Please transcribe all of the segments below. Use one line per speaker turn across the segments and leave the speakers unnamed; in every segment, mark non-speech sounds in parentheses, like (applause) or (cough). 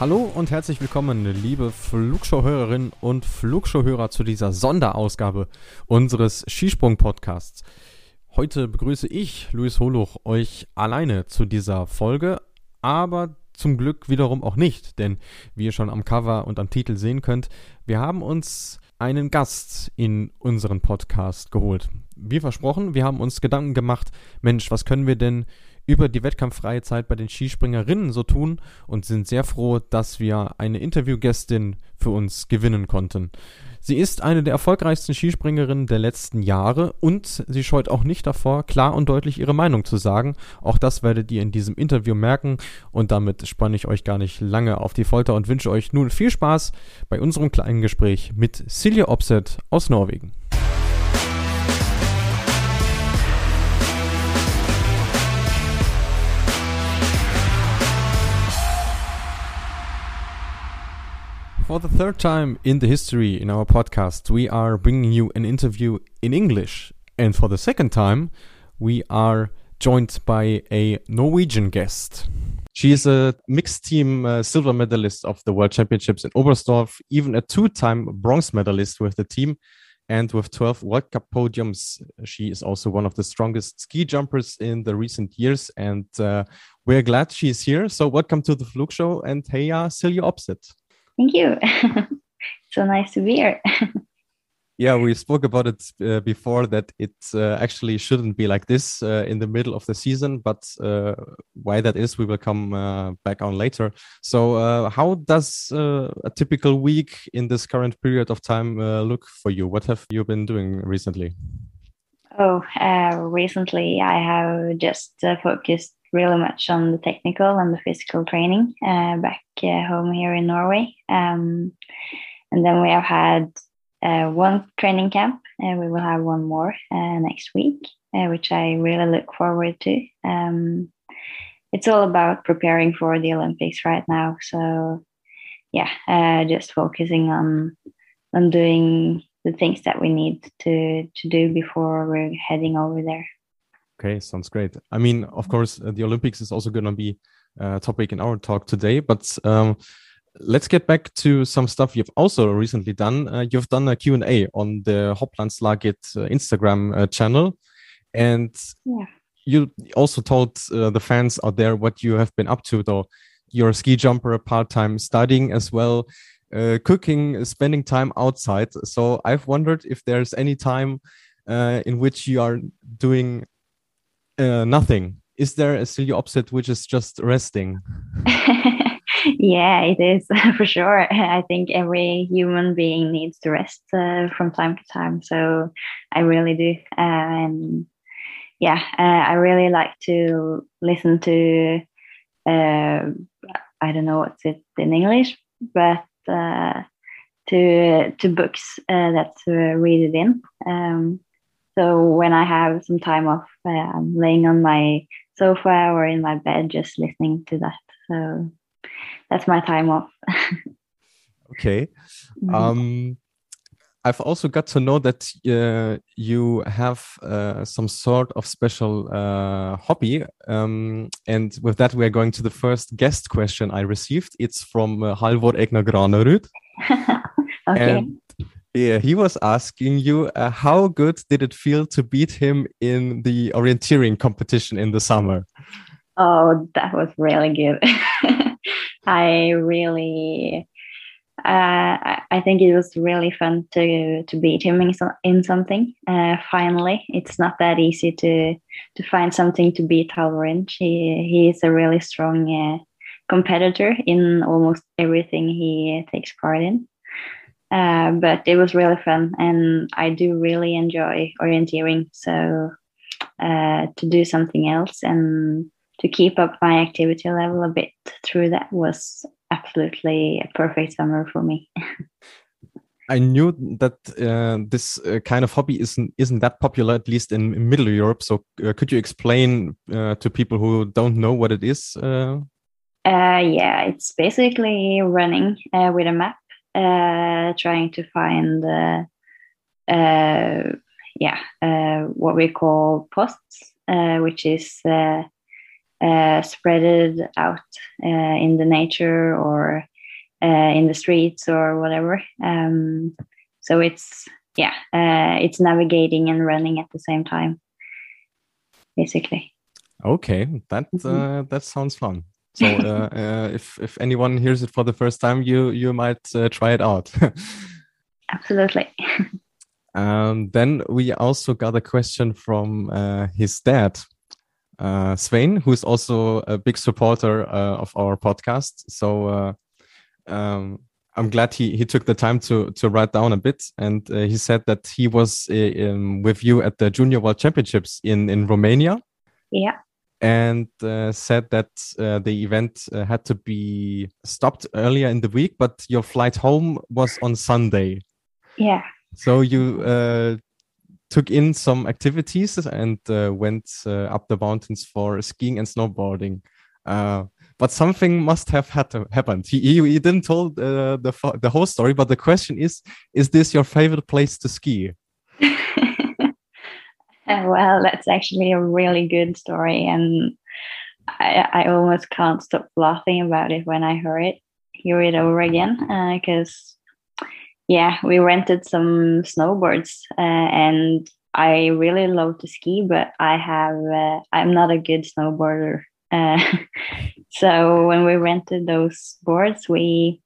Hallo und herzlich willkommen, liebe Flugshow-Hörerinnen und Flugshow-Hörer zu dieser Sonderausgabe unseres Skisprung-Podcasts. Heute begrüße ich, Luis Holuch, euch alleine zu dieser Folge, aber zum Glück wiederum auch nicht, denn wie ihr schon am Cover und am Titel sehen könnt, wir haben uns einen Gast in unseren Podcast geholt. Wie versprochen, wir haben uns Gedanken gemacht, Mensch, was können wir denn über die wettkampffreie Zeit bei den Skispringerinnen so tun und sind sehr froh, dass wir eine Interviewgästin für uns gewinnen konnten. Sie ist eine der erfolgreichsten Skispringerinnen der letzten Jahre und sie scheut auch nicht davor, klar und deutlich ihre Meinung zu sagen. Auch das werdet ihr in diesem Interview merken und damit spanne ich euch gar nicht lange auf die Folter und wünsche euch nun viel Spaß bei unserem kleinen Gespräch mit Silje Opset aus Norwegen. For the third time in the history in our podcast, we are bringing you an interview in English. And for the second time, we are joined by a Norwegian guest. She is a mixed team uh, silver medalist of the World Championships in Oberstdorf, even a two time bronze medalist with the team. And with 12 World Cup podiums, she is also one of the strongest ski jumpers in the recent years. And uh, we're glad she's here. So, welcome to the Flugshow. And hey, Silje Opseth.
Thank you. (laughs) so nice to be here. (laughs)
yeah, we spoke about it uh, before that it uh, actually shouldn't be like this uh, in the middle of the season, but uh, why that is, we will come uh, back on later. So, uh, how does a typical week in this current period of time look for you? What have you been doing recently?
Oh, recently I have just focused really much on the technical and the physical training uh, back uh, home here in Norway. Um, and then we have had uh, one training camp, and we will have one more uh, next week, uh, which I really look forward to. Um, it's all about preparing for the Olympics right now. So, yeah, uh, just focusing on on doing the things that we need to to do before we're heading over there.
Okay, sounds great. I mean, of course, uh, the Olympics is also going to be a topic in our talk today, but um, let's get back to some stuff you've also recently done. Uh, you've done a Q&A on the Hopplandslaget uh, Instagram uh, channel, and yeah. you also told uh, the fans out there what you have been up to, though. You're a ski jumper, part-time studying as well, uh, cooking, spending time outside. So I've wondered if there's any time in which you are doing uh, nothing. Is there a Silje Opseth which is just resting? (laughs)
yeah, it is (laughs) for sure. I think every human being needs to rest uh, from time to time. So I really do. and yeah, uh, I really like to listen to, uh, I don't know what's it in English, but uh, to to books uh, that read it in. Um, so when I have some time off, uh, I'm laying on my sofa or in my bed just listening to that. So that's my time off. (laughs)
okay. Mm-hmm. Um, I've also got to know that uh, you have uh, some sort of special uh, hobby. Um, and with that, we're going to the first guest question I received. It's from uh, Halvor Egner Granerud. (laughs)
okay. And
yeah, he was asking you uh, how good did it feel to beat him in the orienteering competition in the summer?
Oh, that was really good. (laughs) I really, uh, I think it was really fun to to beat him in, so, in something. Uh, finally, it's not that easy to to find something to beat Halvor. He he is a really strong uh, competitor in almost everything he takes part in. Uh, but it was really fun, and I do really enjoy orienteering. So uh, to do something else and to keep up my activity level a bit through that was absolutely a perfect summer for me. (laughs)
I knew that uh, this uh, kind of hobby isn't isn't that popular, at least in, Middle Europe. So, uh, could you explain uh, to people who don't know what it is?
Uh? Uh, yeah, it's basically running with a map, trying to find, yeah, what we call posts, which is spread out in the nature or uh, in the streets or whatever. Um, so it's yeah, uh, it's navigating and running at the same time, basically.
Okay, that mm -hmm. that sounds fun. So uh, if if anyone hears it for the first time, you you might try it out. (laughs)
Absolutely.
um, then we also got a question from his dad, uh, Svein, who's also a big supporter uh, of our podcast. So uh, um, I'm glad he he took the time to to write down a bit, and uh, he said that he was uh, um, with you at the Junior World Championships in in Romania.
Yeah.
And uh, said that uh, the event uh, had to be stopped earlier in the week, but your flight home was on Sunday.
Yeah.
So you uh, took in some activities and went up the mountains for skiing and snowboarding but something must have had to happened. He, he, he didn't told uh, the the whole story, but the question is: Is this your favorite place to ski?
Well, that's actually a really good story, and I, I almost can't stop laughing about it when I hear it hear it over again because. Uh, yeah, we rented some snowboards, uh, and I really love to ski, but I have uh, I'm not a good snowboarder uh, (laughs) so when we rented those boards, we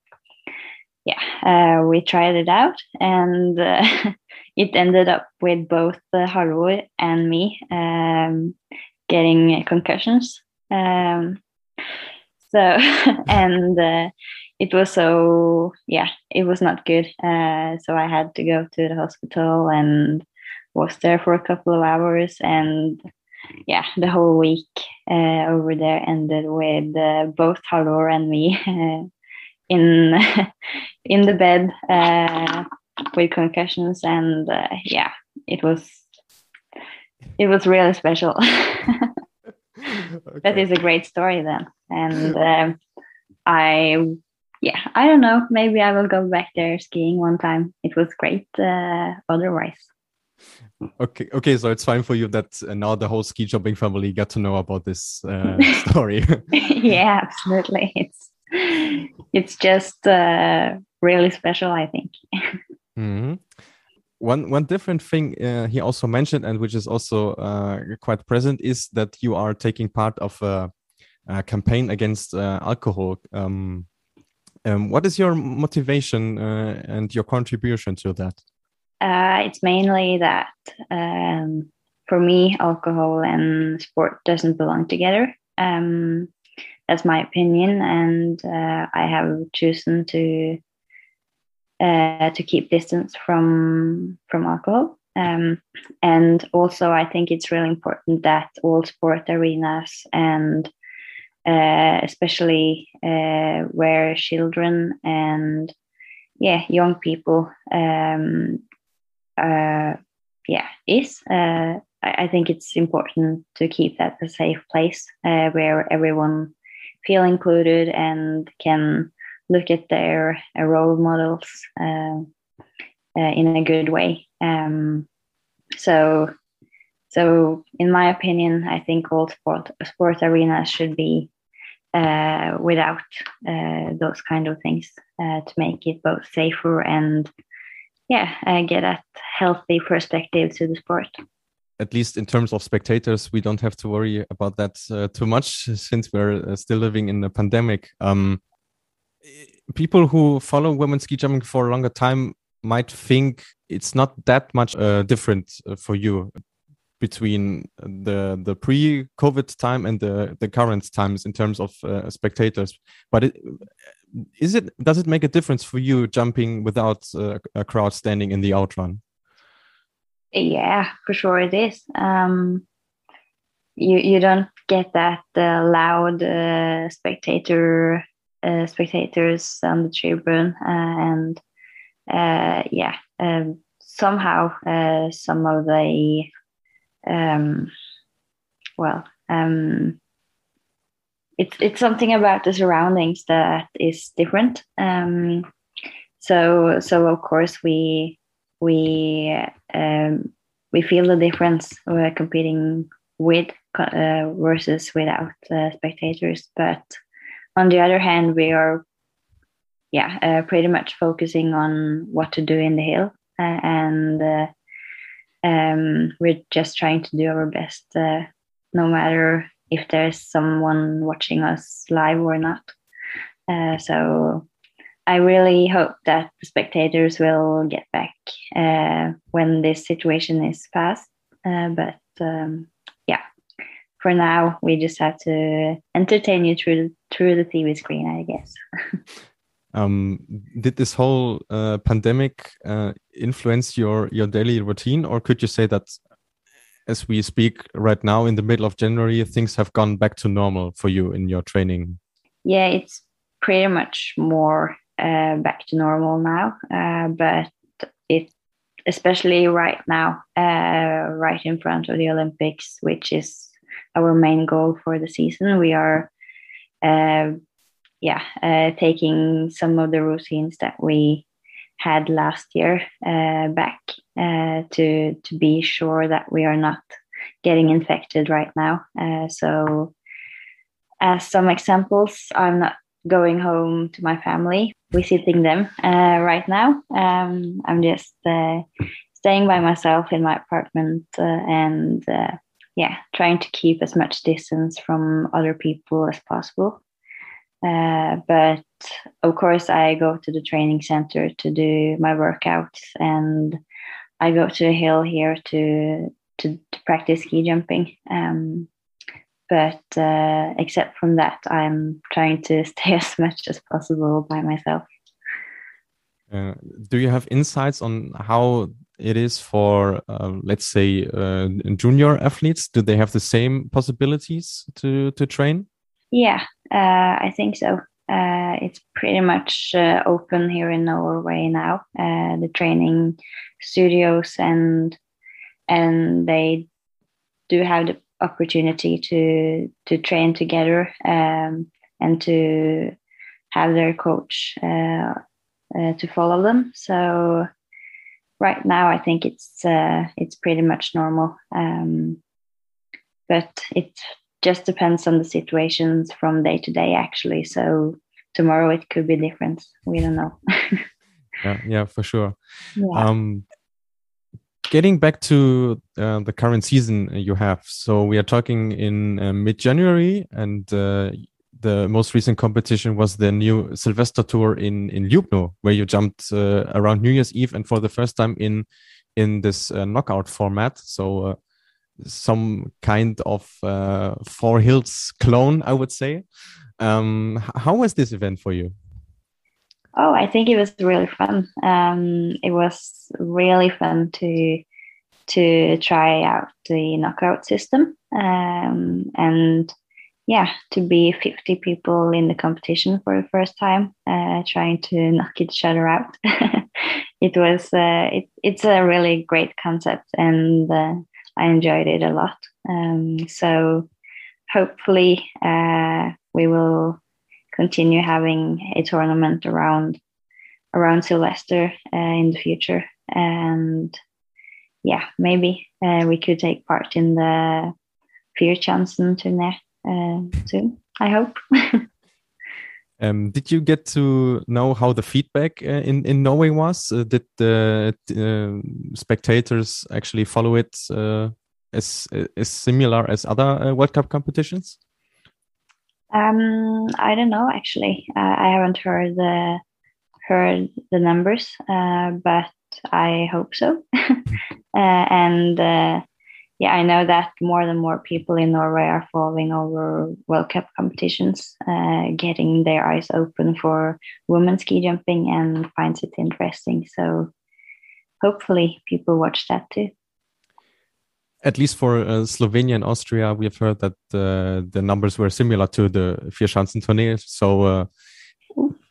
yeah uh, we tried it out, and uh, (laughs) it ended up with both uh, Halvor and me um, getting concussions. Um, so (laughs) and uh, it was so yeah it was not good uh, so i had to go to the hospital and was there for a couple of hours and yeah, the whole week uh, over there ended with uh, both Halvor and me (laughs) in (laughs) in the bed uh, with concussions, and uh, yeah, it was it was really special. (laughs) okay. That is a great story then, and um, I yeah, I don't know. Maybe I will go back there skiing one time. It was great. Uh, otherwise.
Okay, okay, so it's fine for you that uh, now the whole ski jumping family got to know about this uh, (laughs) story. (laughs)
yeah, absolutely. It's it's just uh, really special, I think.
Mm -hmm. One one different thing uh, he also mentioned, and which is also uh, quite present, is that you are taking part of a, a campaign against uh, alcohol. Um, um, what is your motivation and your contribution to that?
Uh, it's mainly that um, for me, alcohol and sport doesn't belong together. Um, that's my opinion, and uh, I have chosen to uh, to keep distance from from alcohol. Um, and also, I think it's really important that all sport arenas and uh, especially uh, where children and yeah young people um, uh, yeah is uh, I, I, think it's important to keep that a safe place uh, where everyone feel included and can look at their uh, role models uh, uh, in a good way. Um, so so in my opinion i think all sport sport arenas should be without those kind of things to make it both safer and yeah uh, get a healthy perspective to the sport.
At least in terms of spectators we don't have to worry about that uh, too much (laughs) since we're uh, still living in a pandemic. Um, people who follow women's ski jumping for a longer time might think it's not that much uh, different uh, for you between the the pre-COVID time and the the current times in terms of uh, spectators. But it, is it does it make a difference for you jumping without uh, a crowd standing in the outrun?
Yeah, for sure it is. Um, you you don't get that uh, loud uh, spectator uh, spectators on the tribune, uh, and uh, yeah, um, somehow uh, some of the um, well, um, it's it's something about the surroundings that is different. Um, so so of course we we um, we feel the difference we're competing with uh, versus without uh, spectators, but on the other hand, we are yeah uh, pretty much focusing on what to do in the hill uh, and uh, um, we're just trying to do our best uh, no matter if there's someone watching us live or not. Uh, so i really hope that the spectators will get back uh, when this situation is past but um, for now we just have to entertain you through through the tv screen i guess. (laughs)
Um, did this whole uh, pandemic uh, influence your your daily routine, or could you say that as we speak right now in the middle of January, things have gone back to normal for you in your training?
Yeah, it's pretty much more uh, back to normal now, uh, but it especially right now, uh, right in front of the Olympics, which is our main goal for the season. We are uh, yeah, uh, taking some of the routines that we had last year uh, back uh, to to be sure that we are not getting infected right now. Uh, so, as some examples, I'm not going home to my family, visiting them uh, right now. Um, I'm just staying by myself in my apartment and yeah, trying to keep as much distance from other people as possible. Uh, but of course, I go to the training center to do my workouts, and I go to the hill here to to, to practice ski jumping. Um, but uh, except from that, I'm trying to (laughs) stay as much as possible by myself.
Uh, do you have insights on how it is for, uh, let's say, uh, junior athletes? Do they have the same possibilities to to train?
Yeah, uh, I think so. Uh, it's pretty much uh, open here in Norway now. the training studios and and they do have the opportunity to to train together um, and to have their coach uh, uh, to follow them. So right now, I think it's uh, it's pretty much normal, um, but it just depends on the situations from day to day actually. So tomorrow it could be different. We don't know. (laughs)
Yeah yeah for sure. Yeah. um getting back to uh, the current season you have. So we are talking in uh, mid-january and uh, the most recent competition was the new Silvester Tour in in Ljubno, where you jumped uh, around New Year's Eve and for the first time in in this uh, knockout format. So uh, some kind of uh, Four Hills clone, I would say. Um, how was this event for you?
Oh, I think it was really fun. Um, it was really fun to to try out the knockout system um, and yeah, to be 50 people in the competition for the first time, uh, trying to knock each other out. (laughs) it was uh, it, it's a really great concept and uh, I enjoyed it a lot. Um, so hopefully uh, we will continue having a tournament around around Sylvester uh, in the future, and yeah, maybe uh, we could take part in the Vierschanzen tournament uh, soon. I hope. (laughs)
Um, did you get to know how the feedback uh, in in Norway was? Uh, did the uh, spectators actually follow it uh, as as similar as other uh, World Cup competitions?
Um, I don't know. Actually, uh, I haven't heard the heard the numbers, but I hope so. (laughs) and yeah, I know that more and more people in Norway are following over World Cup competitions, uh, getting their eyes open for women's ski jumping and finds it interesting. So hopefully people watch that too.
At least for uh, Slovenia and Austria, we have heard that uh, the numbers were similar to the Vierschanzentournee. So uh,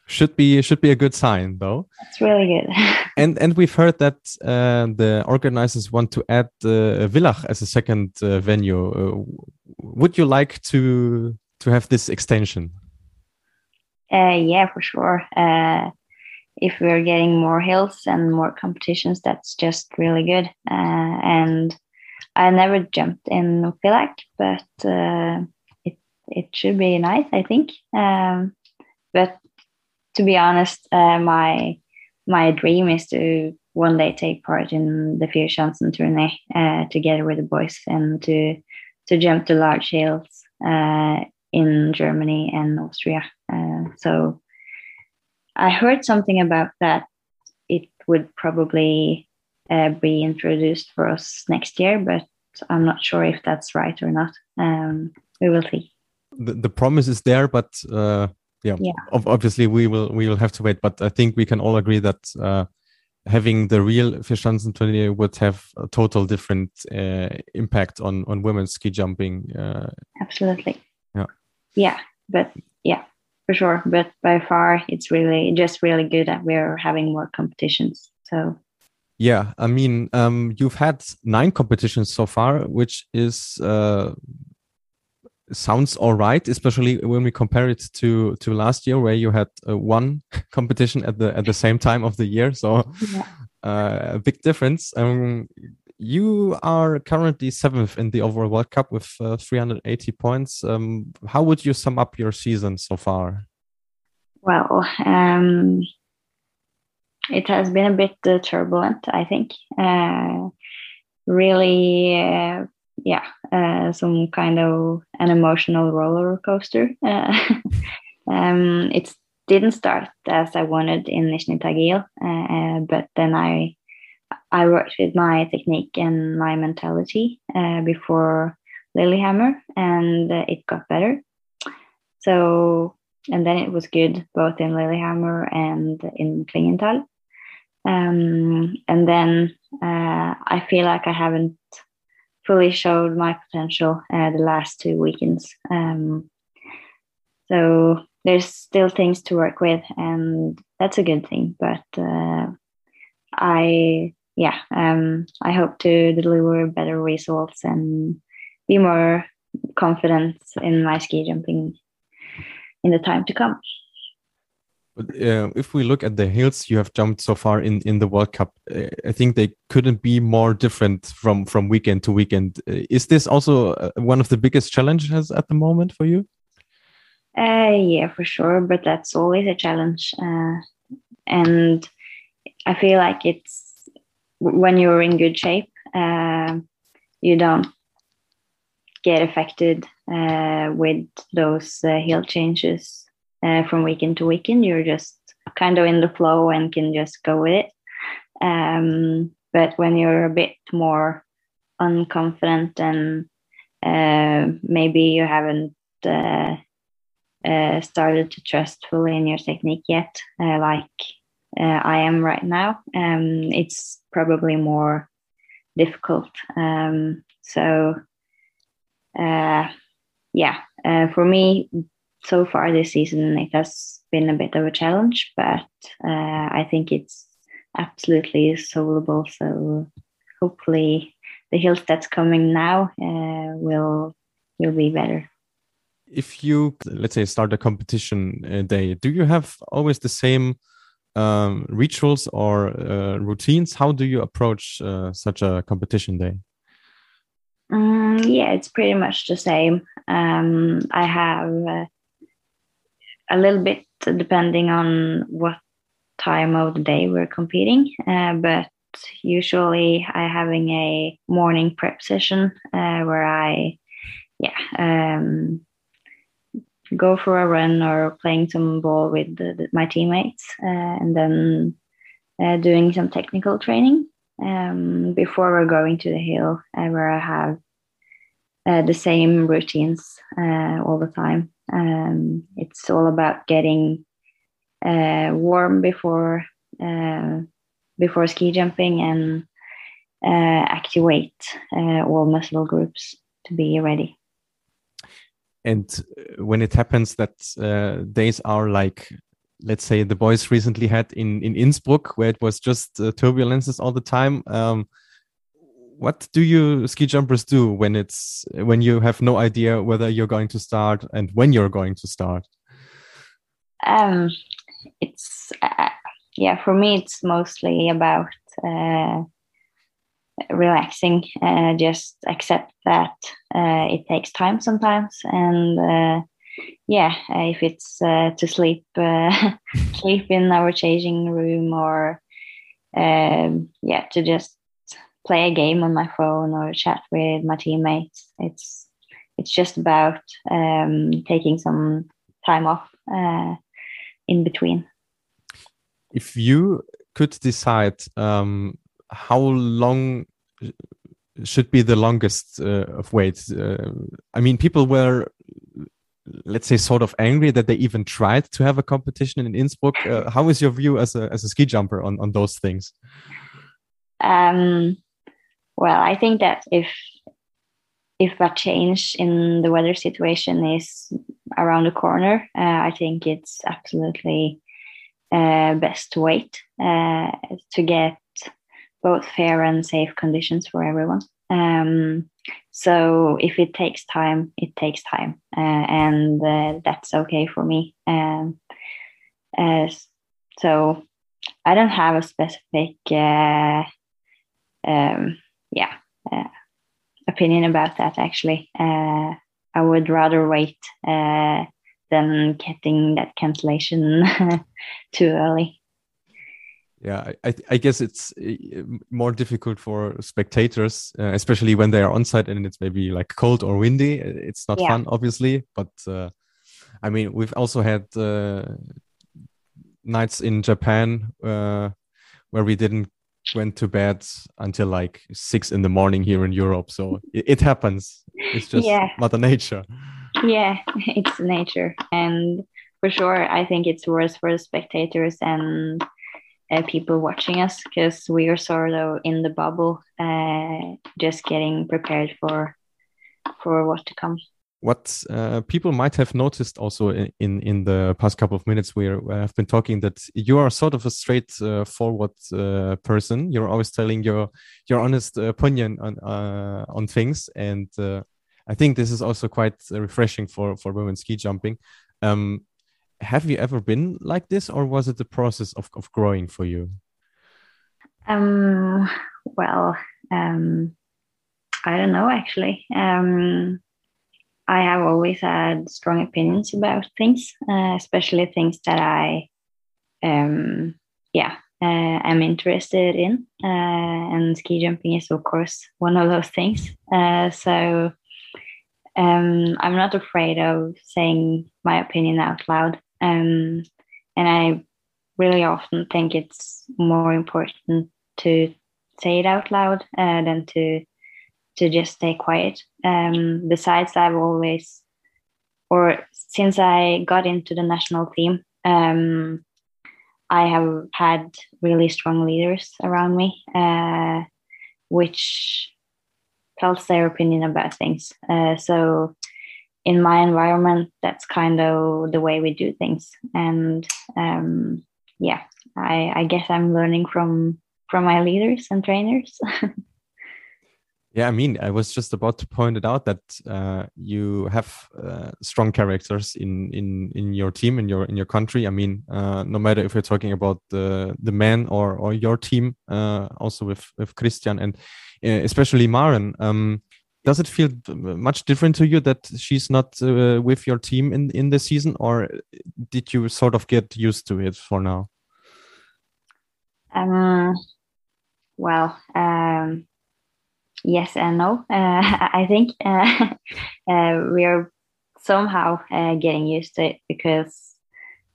should be should be a good sign though.
It's really good. (laughs)
And and we've heard that uh, the organizers want to add uh, Villach as a second uh, venue. Uh, would you like to to have this extension?
Uh, yeah for sure. Uh, if we're getting more hills and more competitions that's just really good. And i never jumped in Villach but it it should be nice i think. Um, but to be honest, uh, my my dream is to one day take part in the Vierschanzen tourney uh, together with the boys and to to jump to large hills uh, in Germany and Austria. Uh, so I heard something about that. It would probably uh, be introduced for us next year, but I'm not sure if that's right or not. Um, we will see.
The, the promise is there, but uh, yeah, yeah. obviously we will we will have to wait but i think we can all agree that uh, having the real Vierschanzen tourney would have a total different uh, impact on on women's ski jumping uh,
absolutely.
Yeah.
Yeah but yeah for sure but by far it's really just really good that we're having more competitions so.
Yeah i mean um, you've had nine competitions so far which is uh, sounds all right, especially when we compare it to to last year where you had uh, one (laughs) competition at the at the same time of the year. So yeah. uh, a big difference. Um, you are currently seventh in the overall World Cup with uh, 380 points. Um, how would you sum up your season so far?
Well, um, it has been a bit uh, turbulent, I think. Uh, really uh, yeah, uh, some kind of an emotional roller coaster. Uh, (laughs) um, it didn't start as I wanted in Nizhny Tagil, uh, but then I I worked with my technique and my mentality uh, before Lillehammer, and it got better. So and then it was good both in Lillehammer and in Klingenthal. Um, and then uh, I feel like I haven't fully showed my potential uh, the last two weekends. Um, so there's still things to work with, and that's a good thing. But uh, I, yeah, um, I hope to deliver better results and be more confident in my ski jumping in the time to come.
Uh, if we look at the hills you have jumped so far in in the World Cup, uh, I think they couldn't be more different from from weekend to weekend. Uh, is this also uh, one of the biggest challenges at the moment for you?
Yeah, for sure. But that's always a challenge, and I feel like it's when you're in good shape, you don't get affected with those hill changes uh, from weekend to weekend. You're just kind of in the flow and can just go with it. Um, but when you're a bit more unconfident and uh, maybe you haven't uh, uh started to trust fully in your technique yet, uh, like uh, I am right now, um, it's probably more difficult. Um, so, yeah, for me, so far this season it has been a bit of a challenge, but uh, I think it's absolutely solvable. So hopefully the hills that's coming now uh, will will be better.
If you let's say start a competition day, do you have always the same um, rituals or uh, routines? How do you approach uh, such a competition day?
Um, yeah, it's pretty much the same. Um, I have uh, a little bit depending on what time of the day we're competing. Uh, but usually I having a morning prep session uh, where I, yeah, um, go for a run or playing some ball with the, the, my teammates, uh, and then uh, doing some technical training um, before we're going to the hill, uh, where I have uh, the same routines all the time. Um, it's all about getting uh, warm before uh, before ski jumping and uh, activate uh, all muscle groups to be ready.
And when it happens that uh, days are like let's say the boys recently had in in Innsbruck, where it was just uh, turbulences all the time. Um, what do you ski jumpers do when it's when you have no idea whether you're going to start and when you're going to start?
Um, it's uh, yeah, for me, it's mostly about uh, relaxing. Uh, just accept that uh, it takes time sometimes, and uh, yeah, if it's uh, to sleep, uh, (laughs) sleep in our changing room, or um, yeah, to just play a game on my phone or chat with my teammates. It's it's just about um, taking some time off uh, in between.
If you could decide um, how long should be the longest uh, of waits, uh, I mean, people were let's say sort of angry that they even tried to have a competition in Innsbruck. Uh, how is your view as a as a ski jumper on on those things?
Um, well, I think that if if a change in the weather situation is around the corner, uh, I think it's absolutely uh, best to wait uh, to get both fair and safe conditions for everyone. Um, so if it takes time, it takes time, uh, and uh, that's okay for me. Um, uh, so I don't have a specific um, yeah uh, opinion about that actually. Uh, i would rather wait uh, than getting that cancellation (laughs) too early.
Yeah I, I guess it's uh, more difficult for spectators uh, especially when they are on site and it's maybe like cold or windy. It's not yeah. fun obviously but uh, i mean we've also had nights in japan where we didn't went to bed until like six in the morning here in Europe. So it, it happens. It's just yeah. Mother Nature.
Yeah, (laughs) it's nature. And for sure, I think it's worse for the spectators and uh, people watching us because we are sort of in the bubble, uh, just getting prepared for for what to come
what uh, people might have noticed also in in the past couple of minutes where I've been talking that you are sort of a straightforward uh, uh, person. You're always telling your your honest opinion on uh, on things, and uh, I think this is also quite refreshing for for women ski jumping. Um, have you ever been like this, or was it the process of of growing for you?
Um, well, um, I don't know actually. Um, I have always had strong opinions about things, uh, especially things that I, um, yeah, uh, am interested in. Uh, and ski jumping is, of course, one of those things. Uh, so um, I'm not afraid of saying my opinion out loud. Um, and I really often think it's more important to say it out loud uh, than to to just stay quiet. Um, besides, I've always, or since I got into the national team, um, I have had really strong leaders around me, uh, which tells their opinion about things. Uh, so, in my environment, that's kind of the way we do things. And um, yeah, I, I guess I'm learning from from my leaders and trainers. (laughs)
Yeah, I mean, I was just about to point it out that uh, you have uh, strong characters in in in your team in your in your country. I mean, uh, no matter if you're talking about the the men or or your team, uh, also with with Christian and uh, especially Maren. Um, does it feel much different to you that she's not uh, with your team in in the season, or did you sort of get used to it for now?
Um, well. Um yes and no. Uh, (laughs) I think uh, (laughs) uh, we are somehow uh, getting used to it because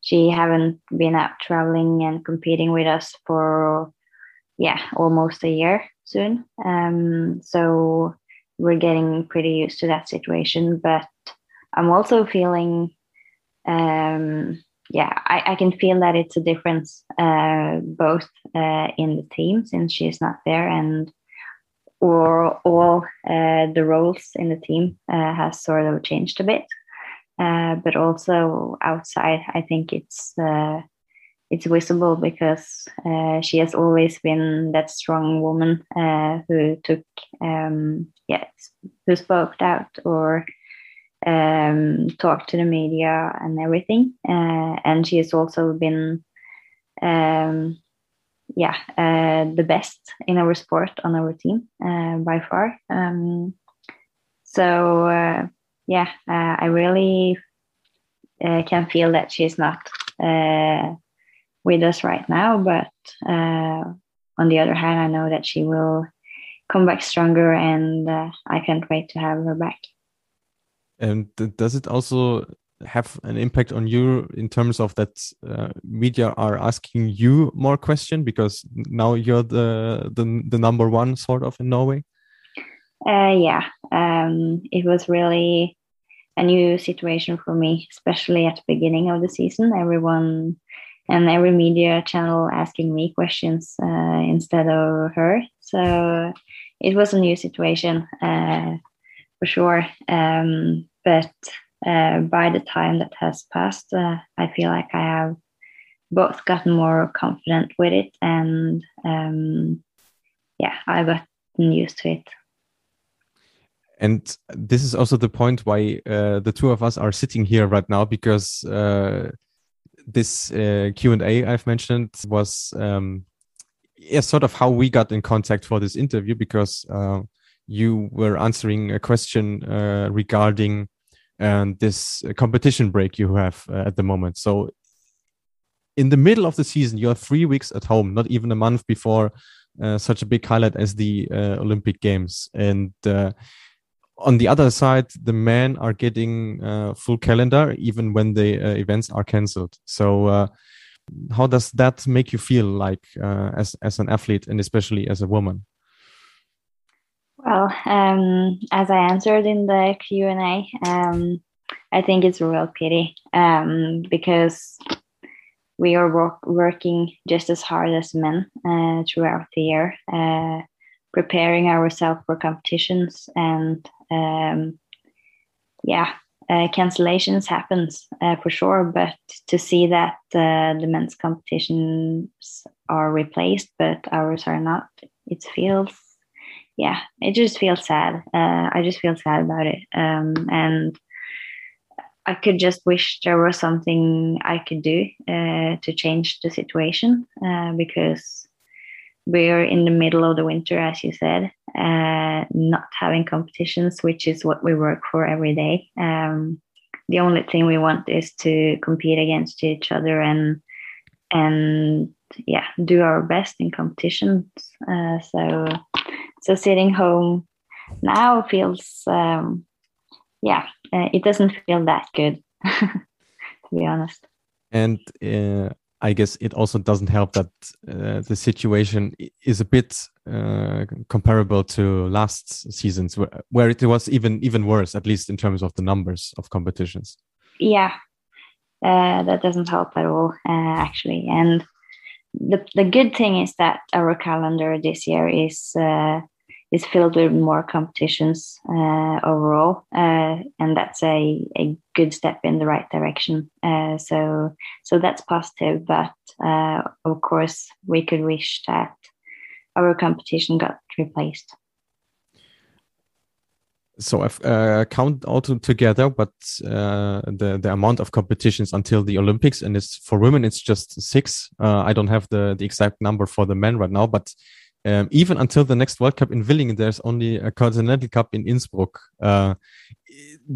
she haven't been out traveling and competing with us for yeah almost a year soon. Um, so we're getting pretty used to that situation. But I'm also feeling. Um, yeah, I, I, can feel that it's a difference uh, both uh, in the team since she's not there and or all uh, the roles in the team uh, has sort of changed a bit. uh, but also outside. I think it's it's visible because uh, she has always been that strong woman uh, who took um, yeah who spoke out or um, talked to the media and everything. Uh, and she has also been um, yeah the best in our sport on our team by far. Um, so yeah, uh, I really uh, can feel that she's not uh, with us right now. But uh, on the other hand, I know that she will come back stronger, and uh, I can't wait to have her back.
And does it also have an impact on you in terms of that uh, media are asking you more question because now you're the the, the number one sort of in Norway?
Uh, yeah, um, it was really a new situation for me, especially at the beginning of the season. Everyone and every media channel asking me questions uh, instead of her. So it was a new situation uh, for sure. Um, but uh, by the time that has passed, uh, I feel like I have both gotten more confident with it and um, yeah, I got used to it.
And this is also the point why uh, the two of us are sitting here right now because uh, this uh, Q and A I've mentioned was um, yeah, sort of how we got in contact for this interview because you were answering a question regarding um, this competition break you have uh, at the moment. So in the middle of the season, you are three weeks at home, not even a month before such a big highlight as the Olympic Games, and on the other side, the men are getting uh, full calendar even when the uh, events are cancelled. So, uh, how does that make you feel like uh, as as an athlete and especially as a woman?
Well, um, as I answered in the Q and A, um, I think it's a real pity um, because we are work working just as hard as men uh, throughout the year uh, preparing ourselves for competitions and um, yeah, uh, cancellations happens uh, for sure. But to see that uh, the men's competitions are replaced, but ours are not, it feels yeah, it just feels sad. Uh, I just feel sad about it, um, and I could just wish there was something I could do uh, to change the situation uh, because we're in the middle of the winter, as you said, uh, not having competitions, which is what we work for every day. Um, the only thing we want is to compete against each other and and yeah, do our best in competitions. Uh, so so sitting home now feels um, yeah, uh, it doesn't feel that good, (laughs) to be honest.
And uh, I guess it also doesn't help that uh, the situation is a bit uh, comparable to last seasons, where, where, it was even even worse, at least in terms of the numbers of competitions.
Yeah, uh, that doesn't help at all, uh, actually. And the the good thing is that our calendar this year is uh, is filled with more competitions uh, overall, uh, and that's a, a good step in the right direction. Uh, so so that's positive, but uh, of course we could wish that our competition got replaced.
So I've uh, count all together, but uh, the the amount of competitions until the Olympics, and it's for women it's just six. I don't have the the exact number for the men right now, but um, even until the next World Cup in Willingen, there's only a Continental Cup in Innsbruck. Uh,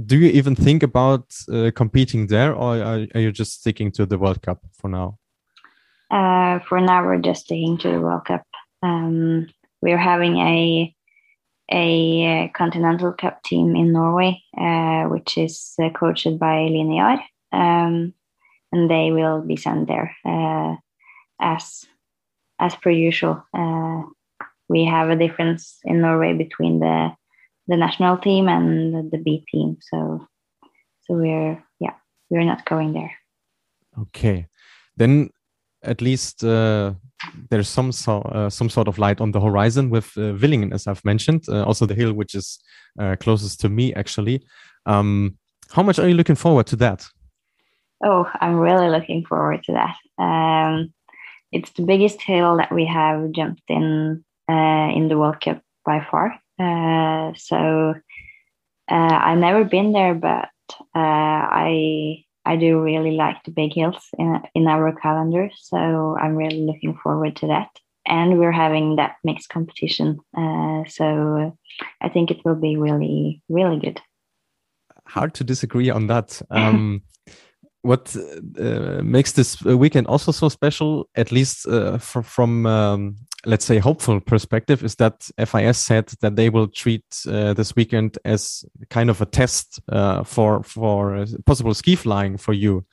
do you even think about uh, competing there, or are, are, you just sticking to the World Cup for now?
Uh, for now, we're just sticking to the World Cup. Um, we're having a a Continental Cup team in Norway, uh, which is uh, coached by Line Jahr, um, and they will be sent there uh, as as per usual we have a difference in Norway between the the national team and the B team. So so we're yeah we're not going there.
Okay, then at least uh, there's some so, uh, some sort of light on the horizon with uh, Willingen, as I've mentioned. Uh, also the hill which is uh, closest to me actually. Um, How much are you looking forward to that?
Oh, I'm really looking forward to that. Um, it's the biggest hill that we have jumped in in the World Cup by far. Uh, so uh, I've never been there, but uh, I I do really like the big hills in in our calendar. So I'm really looking forward to that. And we're having that mixed competition, uh, so I think it will be really really good.
Hard to disagree on that. Um, (laughs) what uh, makes this weekend also so special, at least uh, from, from um, let's say hopeful perspective, is that FIS said that they will treat uh, this weekend as kind of a test uh, for for possible ski flying for you.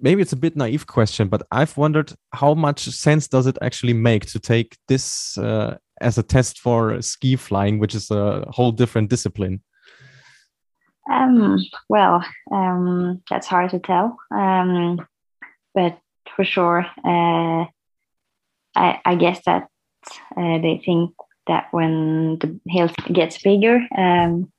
Maybe it's a bit naive question, but I've wondered how much sense does it actually make to take this uh, as a test for ski flying, which is a whole different discipline.
Um, well, um, that's hard to tell. Um, but for sure, uh, I, I guess that uh, they think that when the hill gets bigger, um,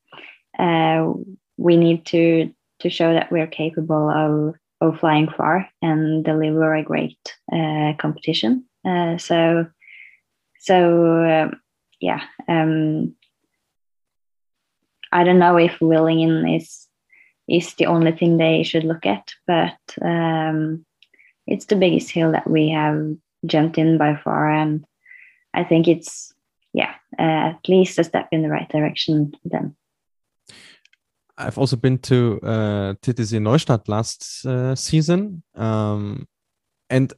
uh, we need to to show that we're capable of of flying far and deliver a great uh, competition. Uh, so, so um, yeah, um, I don't know if Willingen is is the only thing they should look at, but um, it's the biggest hill that we have jumped in by far, and I think it's yeah uh, at least a step in the right direction. Then
I've also been to uh, Titisee Neustadt last uh, season, um, and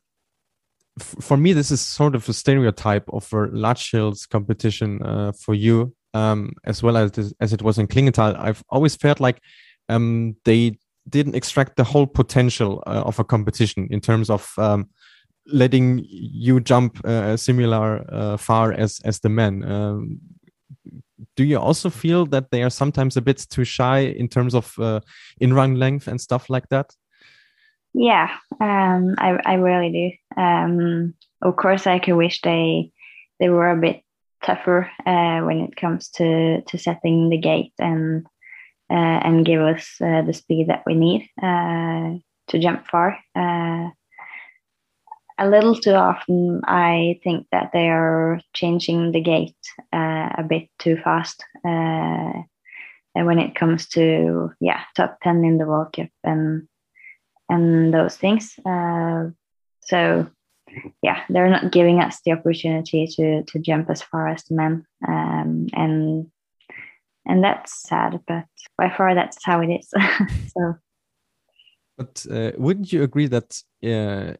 for me, this is sort of a stereotype of a large hills competition uh, for you um, as well as as it was in Klingenthal, I've always felt like um, they didn't extract the whole potential uh, of a competition in terms of um, letting you jump uh, similar uh, far as as the men. Um, do you also feel that they are sometimes a bit too shy in terms of uh, in run length and stuff like that?
Yeah, um, I I really do. Um, of course, I could wish they they were a bit tougher uh, when it comes to to setting the gate and uh, and give us uh, the speed that we need uh, to jump far. Uh, a little too often, I think that they are changing the gate uh, a bit too fast. when it comes to yeah, top ten in the World Cup and and those things, so yeah, they're not giving us the opportunity to to jump as far as the men, um, and and that's sad. But by far, that's how it is. (laughs) so,
but uh, wouldn't you agree that uh,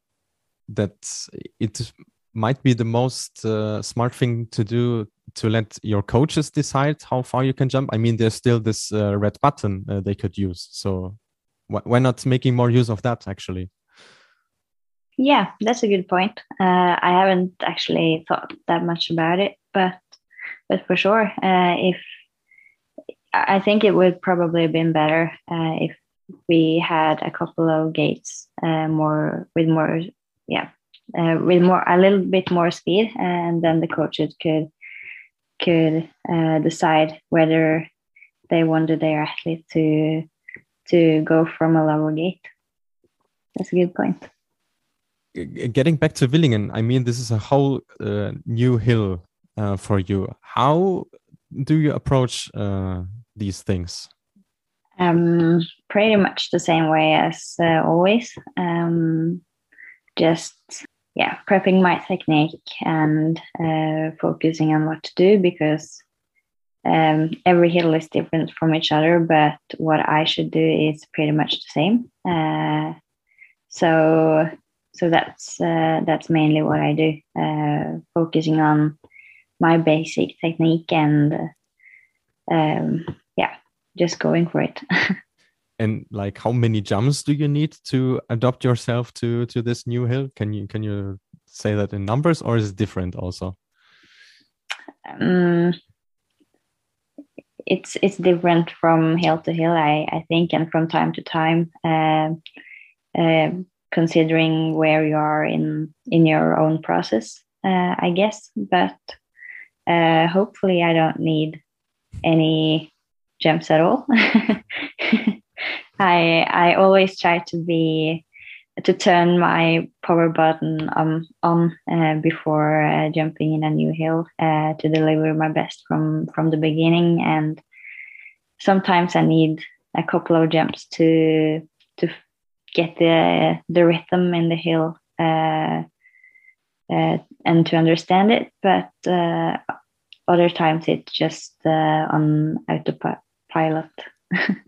that it might be the most uh, smart thing to do to let your coaches decide how far you can jump? I mean, there's still this uh, red button uh, they could use, so why not making more use of that actually?
Yeah, that's a good point. Uh, I haven't actually thought that much about it, but but for sure, uh, if I think it would probably have been better uh, if we had a couple of gates uh, more with more, yeah, uh, with more a little bit more speed, and then the coaches could could uh, decide whether they wanted their athlete to to go from a lower gate. That's a good point
getting back to Willingen, I mean, this is a whole uh, new hill uh, for you. How do you approach uh, these things?
Um, pretty much the same way as uh, always. Um, just yeah, prepping my technique and uh, focusing on what to do because um, every hill is different from each other. But what I should do is pretty much the same. Uh, so so that's uh, that's mainly what I do, uh, focusing on my basic technique and um, yeah, just going for it. (laughs)
and like, how many jumps do you need to adopt yourself to to this new hill? Can you can you say that in numbers, or is it different also? Um,
it's it's different from hill to hill, I I think, and from time to time. Uh, uh, considering where you are in in your own process uh, i guess but uh, hopefully i don't need any jumps at all. (laughs) I I always try to be to turn my power button um, on uh, before uh, jumping in a new hill uh, to deliver my best from from the beginning. And sometimes i need a couple of jumps to to get the the rhythm in the hill uh, uh, and to understand it but uh, other times it's just on autopilot (laughs)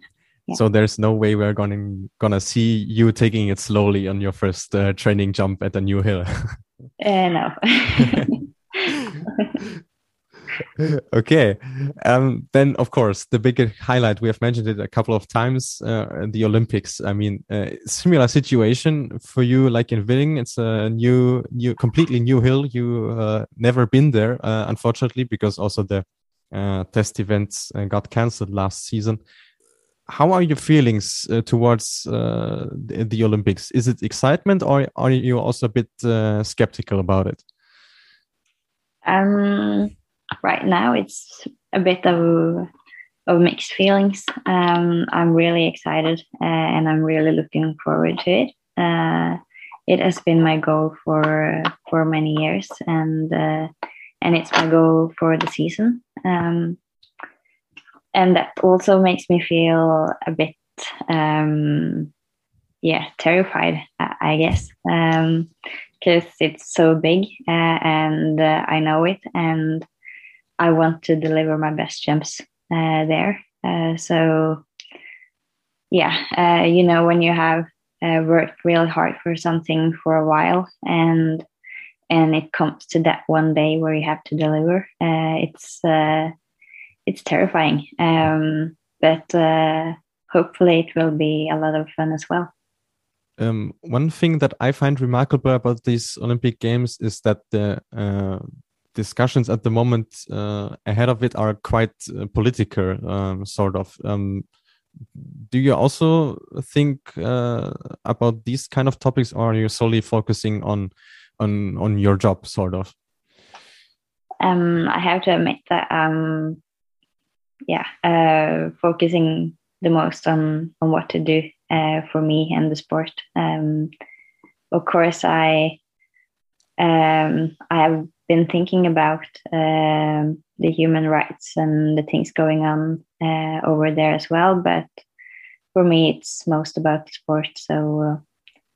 So there's no way we're gonna gonna see you taking it slowly on your first uh, training jump at a new hill. (laughs)
uh, no. (laughs) (laughs)
okay, um, then of course the big highlight we have mentioned it a couple of times. Uh, the Olympics. I mean, uh, similar situation for you, like in Willingen. It's a new, new, completely new hill. You uh, never been there, uh, unfortunately, because also the uh, test events uh, got cancelled last season how are your feelings towards the, the, Olympics? Is it excitement, or are you also a bit skeptical about it?
Um, right now, it's a bit of of mixed feelings. Um, I'm really excited, uh, and I'm really looking forward to it. Uh, it has been my goal for for many years, and uh, and it's my goal for the season. Um, and that also makes me feel a bit um, yeah terrified i guess because um, it's so big uh, and uh, i know it and i want to deliver my best jumps uh, there uh, so yeah uh, you know when you have uh, worked really hard for something for a while and and it comes to that one day where you have to deliver it's it's terrifying. Um, but uh, hopefully, it will be a lot of fun as well.
Um, one thing that I find remarkable about these Olympic Games is that the uh, discussions at the moment uh, ahead of it are quite uh, political, um, sort of. Um, do you also think uh, about these kind of topics, or are you solely focusing on on on your job, sort of?
Um, I have to admit that um, yeah, uh, focusing the most on on what to do uh, for me and the sport. Um, of course, I um, I have been thinking about um, the human rights and the things going on uh, over there as well. But for me, it's most about the sport. So uh,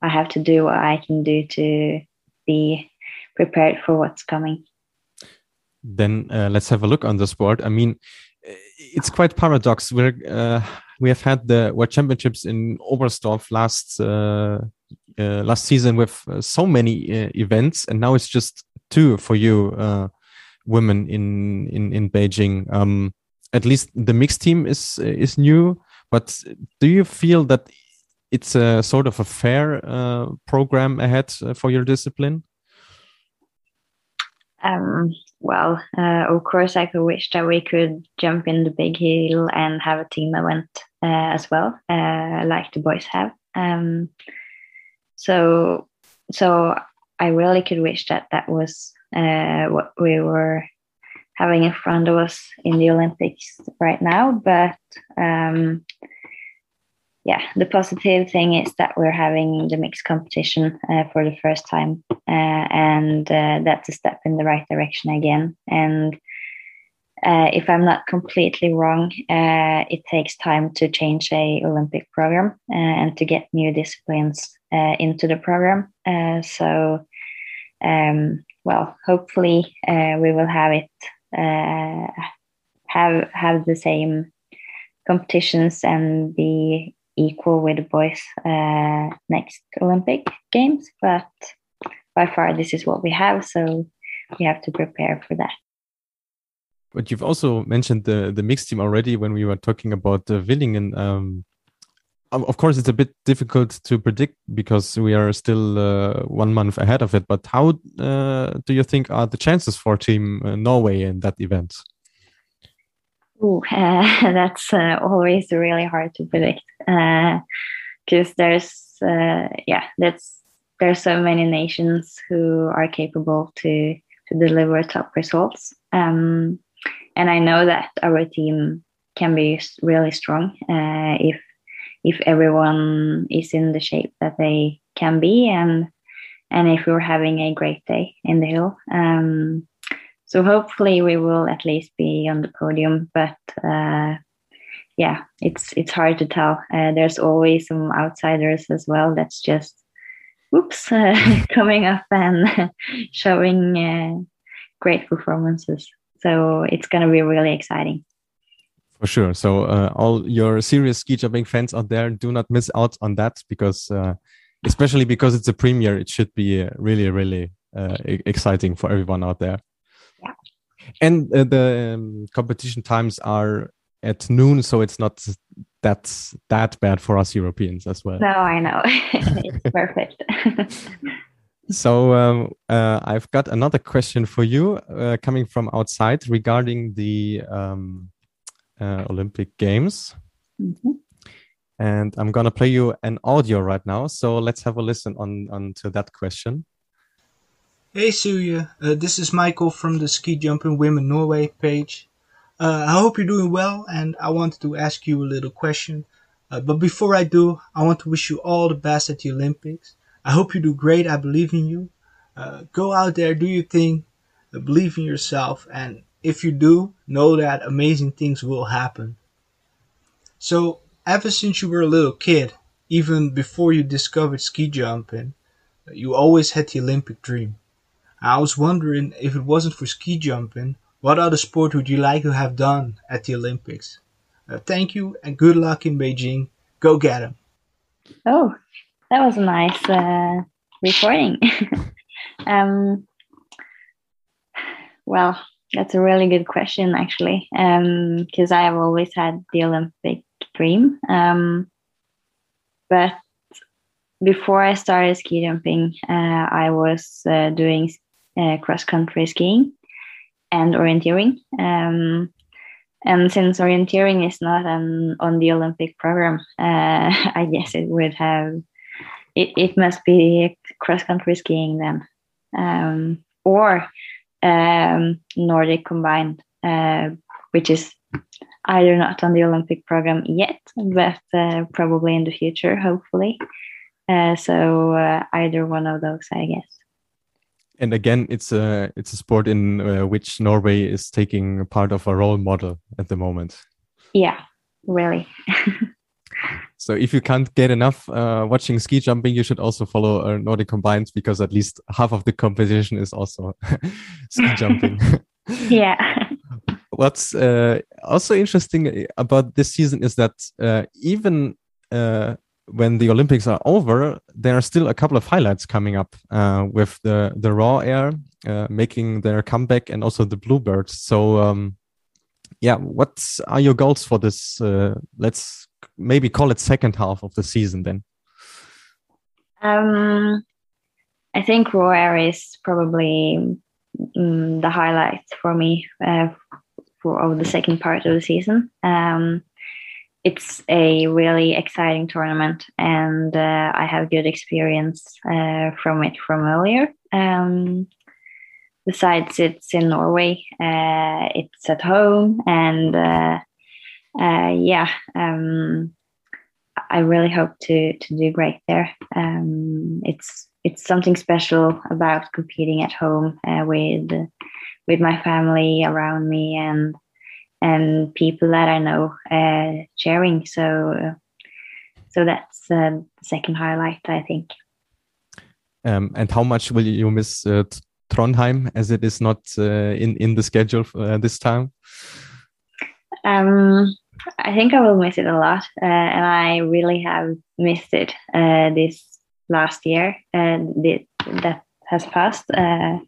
I have to do what I can do to be prepared for what's coming.
Then uh, let's have a look on the sport. I mean, it's quite paradox. We're uh, we have had the World Championships in Oberstdorf last uh, uh, last season with uh, so many uh, events, and now it's just two for you uh, women in in in Beijing. Um, at least the mixed team is is new, but do you feel that it's a sort of a fair program ahead for your discipline?
Um, well, uh, of course, I could wish that we could jump in the big hill and have a team event uh, as well, uh, like the boys have. Um, so, so I really could wish that that was uh, what we were having in front of us in the Olympics right now. But um, yeah, the positive thing is that we're having the mixed competition uh, for the first time, uh, and uh, that's a step in the right direction again. And uh, if I'm not completely wrong, uh, it takes time to change a Olympic program and to get new disciplines into the program. so, um, well, hopefully we will have it have have the same competitions and be equal with boys uh, next Olympic Games, but by far this is what we have, so we have to prepare for that.
But you've also mentioned the the mixed team already when we were talking about the Willingen. Um, of course, it's a bit difficult to predict because we are still uh, one month ahead of it. But how uh, do you think are the chances for Team uh, Norway in that event?
Ooh, (laughs) uh, that's always really hard to predict because uh, there's uh, yeah that's there's so many nations who are capable to to deliver top results um, and I know that our team can be really strong if if everyone is in the shape that they can be and and if we're having a great day in the hill. Um, so hopefully we will at least be on the podium, but uh, yeah, it's it's hard to tell. Uh, there's always some outsiders as well. That's just oops (laughs) uh, coming up and (laughs) showing uh, great performances. So it's going to be really exciting.
For sure. So uh, all your serious ski jumping fans out there, do not miss out on that because, uh, especially because it's a premiere, it should be uh, really, really uh, exciting for everyone out there.
Yeah.
And uh, the um, competition times are at noon, so it's not that that bad for us Europeans as well.
No, I know. (laughs) it's (laughs) perfect.
so um, uh, I've got another question for you coming from outside regarding the um, uh, Olympic Games.
Mm-hmm.
And I'm gonna play you an audio right now. So let's have a listen on, on to that question.
Hey Silje, uh, this is Michael from the Ski Jumping Women Norway page. Uh, I hope you're doing well, and I wanted to ask you a little question. Uh, but before I do, I want to wish you all the best at the Olympics. I hope you do great. I believe in you. Uh, go out there, do your thing, uh, believe in yourself, and if you do, know that amazing things will happen. So, ever since you were a little kid, even before you discovered ski jumping, you always had the Olympic dream. I was wondering if it wasn't for ski jumping, what other sport would you like to have done at the Olympics? Uh, thank you and good luck in Beijing. Go get them.
Oh, that was a nice uh, recording. (laughs) um, well, that's a really good question, actually, because um, I have always had the Olympic dream. Um, but before I started ski jumping, uh, I was uh, doing uh, cross country skiing and orienteering. Um, and since orienteering is not an, on the Olympic program, uh, (laughs) I guess it would have, it, it must be cross country skiing then. Um, or um, Nordic combined, uh, which is either not on the Olympic program yet, but uh, probably in the future, hopefully. Uh, so uh, either one of those, I guess.
And again, it's a it's a sport in uh, which Norway is taking part of a role model at the moment.
Yeah, really. (laughs)
So if you can't get enough uh, watching ski jumping, you should also follow uh, Nordic Combined because at least half of the competition is also (laughs) ski jumping. (laughs)
yeah. (laughs)
What's uh, also interesting about this season is that uh, even uh, when the Olympics are over, there are still a couple of highlights coming up uh, with the the Raw Air making their comeback and also the bluebirds. So. Um, yeah, what are your goals for this? let's maybe call it second half of the season then?
Um, I think Raw Air is probably um, the highlight for me uh, for over the second part of the season. Um, it's a really exciting tournament, and uh, I have good experience uh, from it from earlier. Um, besides, it's in Norway. Uh, it's at home, and uh, yeah, um, I really hope to to do great there. Um, it's it's something special about competing at home uh, with with my family around me and and people that I know uh, sharing. So so that's uh, the second highlight, I think.
Um, and how much will you miss uh, Trondheim as it is not uh, in in the schedule uh, this time?
Um, I think I will miss it a lot, uh, and I really have missed it uh, this last year and that has passed. Uh,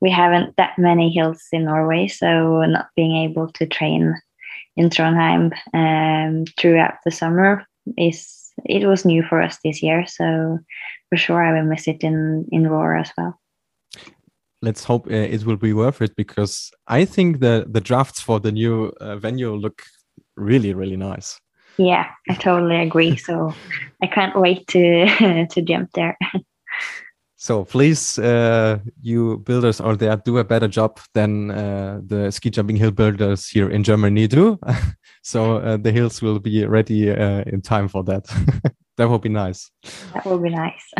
we haven't that many hills in Norway, so not being able to train in Trondheim um, throughout the summer is it was new for us this year. So for sure, I will miss it in in Raw Air as well
let's hope uh, it will be worth it because I think the the drafts for the new uh, venue look really really nice
yeah i totally agree so i can't wait to (laughs) to jump there
So please, uh, you builders out there, do a better job than uh, the ski jumping hill builders here in Germany do. (laughs) so uh, the hills will be ready uh, in time for that. (laughs) that would be nice.
That would be nice.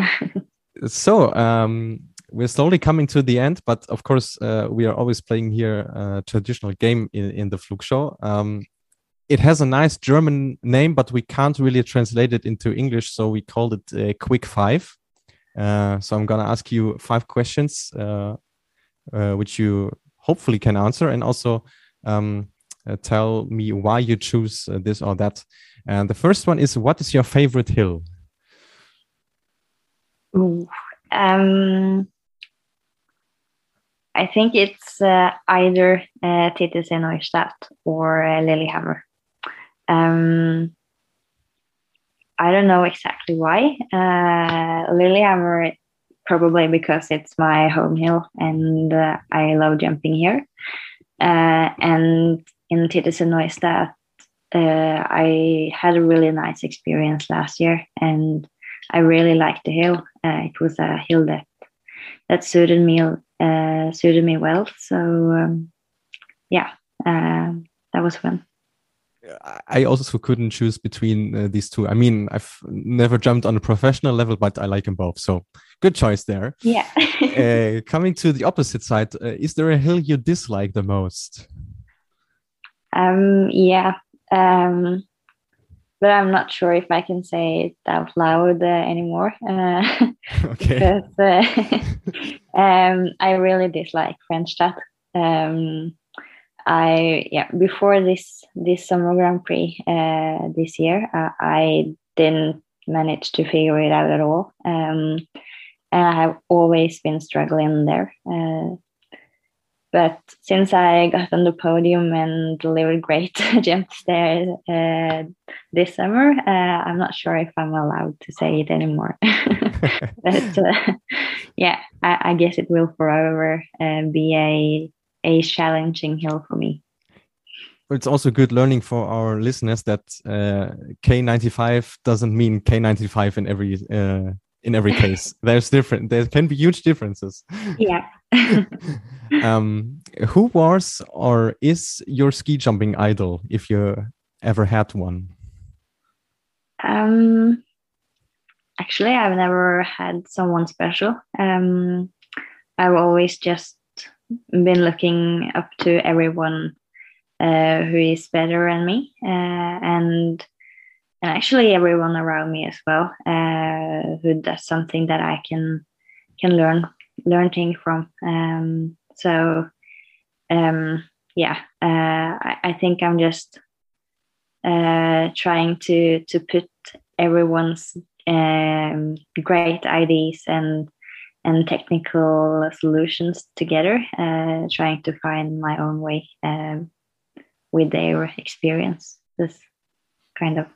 so um, we're slowly coming to the end, but of course uh, we are always playing here a traditional game in, in the Flugshow. Um, it has a nice German name, but we can't really translate it into English, so we called it uh, Quick Five. Uh, so I'm gonna ask you five questions, uh, uh, which you hopefully can answer, and also um, uh, tell me why you choose uh, this or that. And the first one is, what is your favorite hill?
Um, I think it's either uh, Titisee Neustadt or Lillehammer. Um, I don't know exactly why. Uh, Lillehammer, probably because it's my home hill and uh, I love jumping here. Uh, and in Titisee Neustadt, uh, I had a really nice experience last year and I really liked the hill. Uh, it was a hill that that suited me uh, suited me well. So um, yeah, uh, that was fun.
I also couldn't choose between uh, these two. I mean, I've never jumped on a professional level, but I like them both. So good choice there.
Yeah. (laughs)
uh, coming to the opposite side, uh, is there a hill you dislike the most?
Um, yeah. Um, but I'm not sure if I can say it out loud uh, anymore. Uh, (laughs)
okay.
because uh, (laughs) um, I really dislike Frenštát. Um, I yeah before this this summer Grand Prix uh, this year uh, I didn't manage to figure it out at all. Um, and I have always been struggling there uh, but since I got on the podium and delivered great (laughs) jumps there uh, this summer uh, I'm not sure if I'm allowed to say it anymore. (laughs) (laughs) But uh, yeah I, I, guess it will forever be a a challenging hill for me.
It's also good learning for our listeners that uh, K95 doesn't mean K95 in every uh, in every case. (laughs) There's different. There can be huge differences.
Yeah. (laughs)
um, who was or is your ski jumping idol, if you ever had one?
Um, actually, I've never had someone special. Um, I've always just been looking up to everyone uh, who is better than me uh, and and actually everyone around me as well uh, who does something that I can can learn learn things from. Um, so um, yeah uh, I, I, think I'm just uh, trying to to put everyone's um, great ideas and and technical solutions together, uh, trying to find my own way um, with their experience. This kind of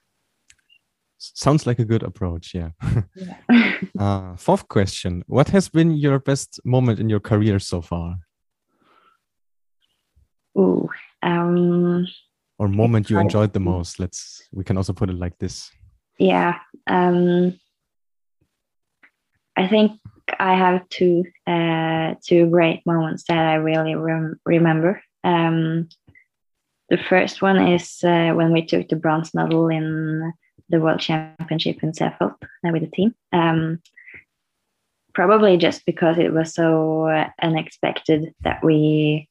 sounds like a good approach. Yeah. yeah. (laughs) uh, fourth question: What has been your best moment in your career so far?
Ooh. Um,
or moment you enjoyed the most. Let's. We can also put it like this.
Yeah. Um, I think I have two uh, two great moments that I really rem- remember. Um, the first one is uh, when we took the bronze medal in the World Championship in Seefeld uh, with the team. Um, probably just because it was so uh, unexpected that we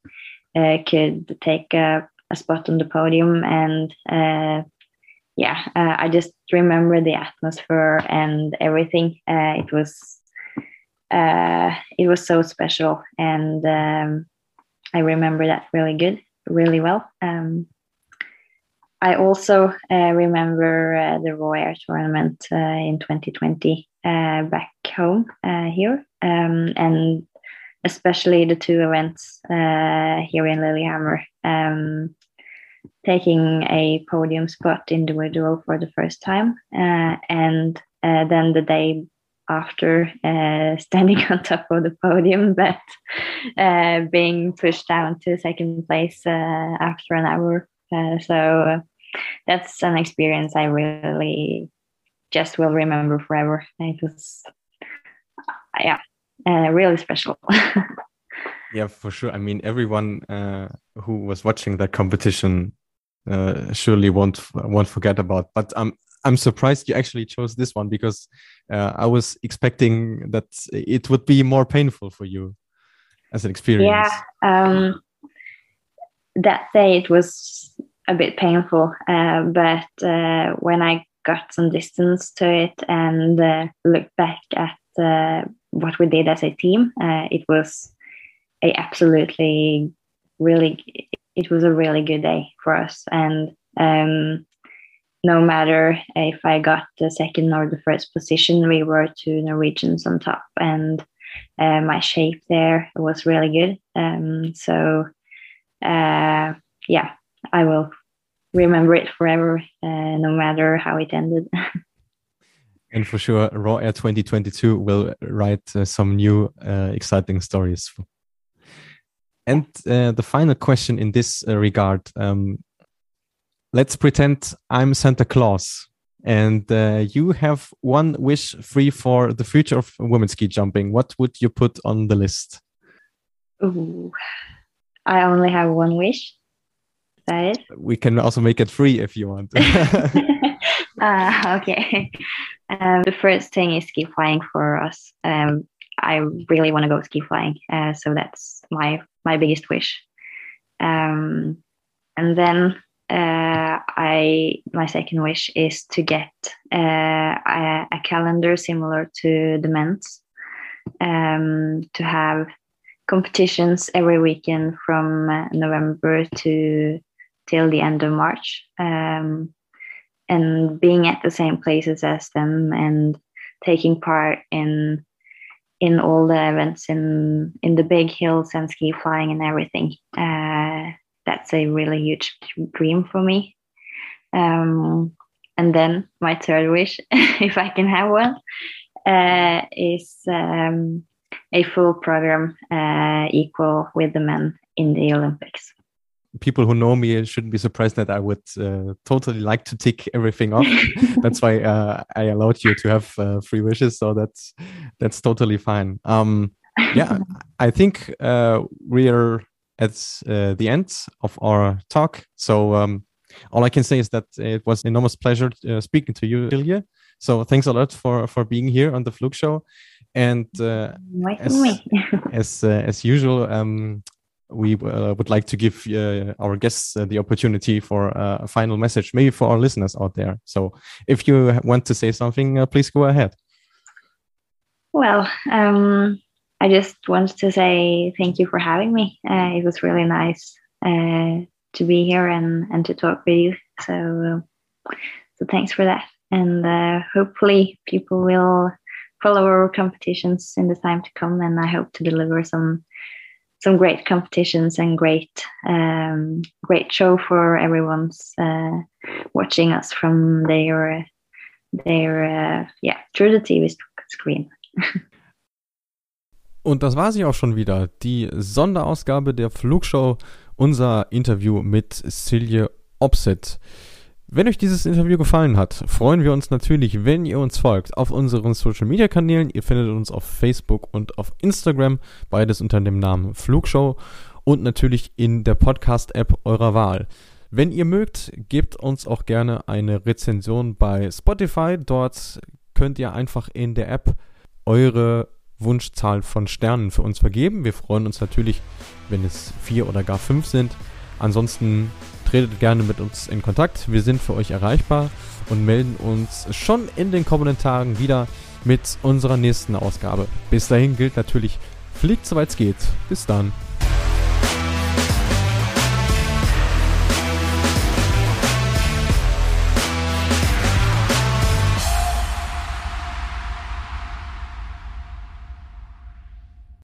uh, could take a, a, spot on the podium and uh, yeah, I just remember the atmosphere and everything. it was uh, it was so special, and um, I remember that really good, really well. Um, I also uh, remember uh, the Raw Air tournament uh, in 2020 uh, back home uh, here, um, and especially the two events here in Lillehammer. Um, taking a podium spot individual for the first time, and then the day after uh, standing (laughs) on top of the podium, but uh, being pushed down to second place uh, after an hour. Uh, so that's an experience I really just will remember forever. It was, yeah, uh, really special. (laughs)
yeah, for sure. I mean, everyone uh, who was watching that competition uh, surely won't won't forget about. But I'm I'm surprised you actually chose this one because uh, I was expecting that it would be more painful for you as an experience.
Yeah, um, that day it was a bit painful, uh, but uh, when I got some distance to it and uh, looked back at uh, what we did as a team, uh, it was a absolutely really it was a really good day for us and um, no matter if I got the second or the first position, we were two Norwegians on top, and uh, my shape there was really good. Um, so, uh, yeah, I will remember it forever, uh, no matter how it ended. (laughs)
and for sure, Raw Air 2022 will write uh, some new uh, exciting stories. And uh, the final question in this regard. Um, let's pretend I'm Santa Claus and uh, you have one wish free for the future of women's ski jumping. What would you put on the list?
Ooh, I only have one wish. Is that it?
We can also make it free if you want.
uh, (laughs) (laughs) okay. Um, the first thing is ski flying for us. Um, I really want to go ski flying, uh, so that's my my biggest wish. Um, and then uh, I my second wish is to get uh, a, a, calendar similar to the men's, um, to have competitions every weekend from uh, November to till the end of March, um, and being at the same places as them and taking part in in all the events in in the big hills and ski flying and everything. Uh, that's a really huge dream for me. Um, and then my third wish, (laughs) if I can have one, uh, is um, a full program uh, equal with the men in the Olympics.
People who know me shouldn't be surprised that I would uh, totally like to tick everything off. (laughs) that's why uh, I allowed you to have uh, three wishes, so that's that's totally fine. Um, yeah, (laughs) I think uh, we're at uh, the end of our talk. So um, all I can say is that it was an enormous pleasure uh, speaking to you, Silje. So thanks a lot for for being here on the Flugshow. And uh, as as, uh, as usual, um, we uh, would like to give uh, our guests the opportunity for a final message, maybe for our listeners out there. So if you want to say something, please go ahead.
Well, um, I just wanted to say thank you for having me. Uh, it was really nice uh, to be here and, and to talk with you. So, so thanks for that. And uh, hopefully, people will follow our competitions in the time to come. And I hope to deliver some some great competitions and great um, great show for everyone's uh, watching us from their their uh, yeah through the TV screen. (laughs)
Und das war sie auch schon wieder, die Sonderausgabe der Flugshow, unser Interview mit Silje Opset. Wenn euch dieses Interview gefallen hat, freuen wir uns natürlich, wenn ihr uns folgt auf unseren Social Media Kanälen. Ihr findet uns auf Facebook und auf Instagram, beides unter dem Namen Flugshow und natürlich in der Podcast-App eurer Wahl. Wenn ihr mögt, gebt uns auch gerne eine Rezension bei Spotify. Dort könnt ihr einfach in der App eure Wunschzahl von Sternen für uns vergeben. Wir freuen uns natürlich, wenn es vier oder gar fünf sind. Ansonsten tretet gerne mit uns in Kontakt. Wir sind für euch erreichbar und melden uns schon in den kommenden Tagen wieder mit unserer nächsten Ausgabe. Bis dahin gilt natürlich, fliegt soweit es geht. Bis dann.